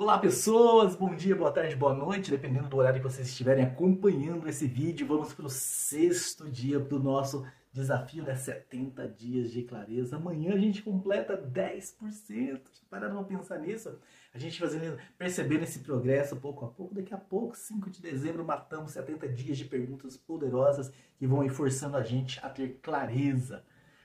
Olá pessoas, bom dia, boa tarde, boa noite, dependendo do horário que vocês estiverem acompanhando esse vídeo. Vamos para o sexto dia do nosso desafio das 70 dias de clareza. Amanhã a gente completa 10%. Pararam para pensar nisso? A gente fazendo, percebendo esse progresso pouco a pouco. Daqui a pouco, 5 de dezembro, matamos 70 dias de perguntas poderosas que vão aí forçando a gente a ter clareza.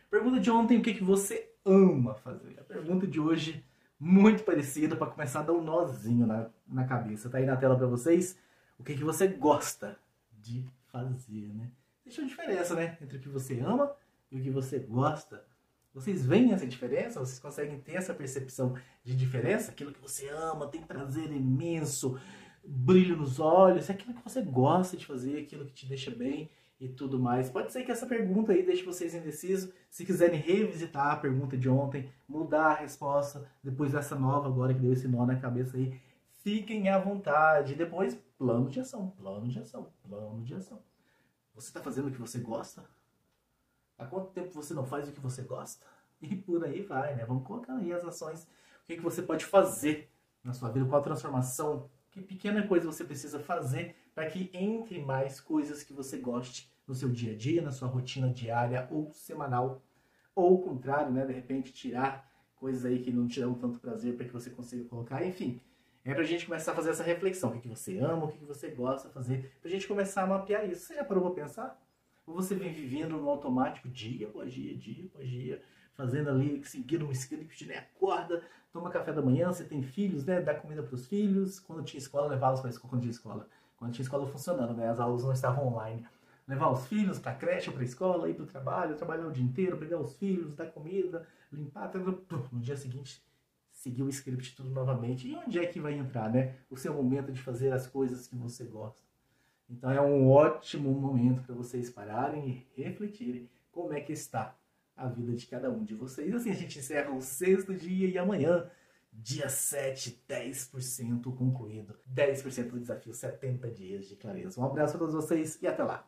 Pergunta de ontem, o que, que você ama fazer? A pergunta de hoje muito parecido para começar a dar um nozinho na, na cabeça. Tá aí na tela para vocês o que, que você gosta de fazer, né? Deixa uma diferença, né? Entre o que você ama e o que você gosta. Vocês veem essa diferença? Vocês conseguem ter essa percepção de diferença? Aquilo que você ama, tem prazer imenso, brilho nos olhos, é aquilo que você gosta de fazer, aquilo que te deixa bem e tudo mais. Pode ser que essa pergunta aí deixe vocês indecisos. Se quiserem revisitar a pergunta de ontem, mudar a resposta depois dessa nova agora que deu esse nó na cabeça aí, fiquem à vontade. Depois, plano de ação, plano de ação, plano de ação. Você está fazendo o que você gosta? Há quanto tempo você não faz o que você gosta? E por aí vai, né? Vamos colocar aí as ações. O que, que você pode fazer na sua vida? Qual a transformação? Que pequena coisa você precisa fazer para que entre mais coisas que você goste no seu dia a dia, na sua rotina diária ou semanal. Ou o contrário, né? De repente tirar coisas aí que não te dão tanto prazer para que você consiga colocar. Enfim, é pra gente começar a fazer essa reflexão. O que, você ama, o que, que você gosta de fazer, pra gente começar a mapear isso. Você já parou pra pensar? Ou você vem vivendo no automático dia após dia, dia após dia, fazendo ali, seguindo um script, né? Acorda, toma café da manhã, você tem filhos, né? Dá comida para os filhos. Quando tinha escola, levá-los para escola. Quando tinha escola, quando tinha escola funcionando, né? As aulas não estavam online levar os filhos para creche para escola, ir para o trabalho, trabalhar o dia inteiro, pegar os filhos, dar comida, limpar, tudo. no dia seguinte seguir o script tudo novamente. E onde é que vai entrar, né? O seu momento de fazer as coisas que você gosta. Então é um ótimo momento para vocês pararem e refletirem como é que está a vida de cada um de vocês. Assim a gente encerra o sexto dia e amanhã, dia 7, 10% concluído. 10% do desafio, 70 dias de clareza. Um abraço a todos vocês e até lá.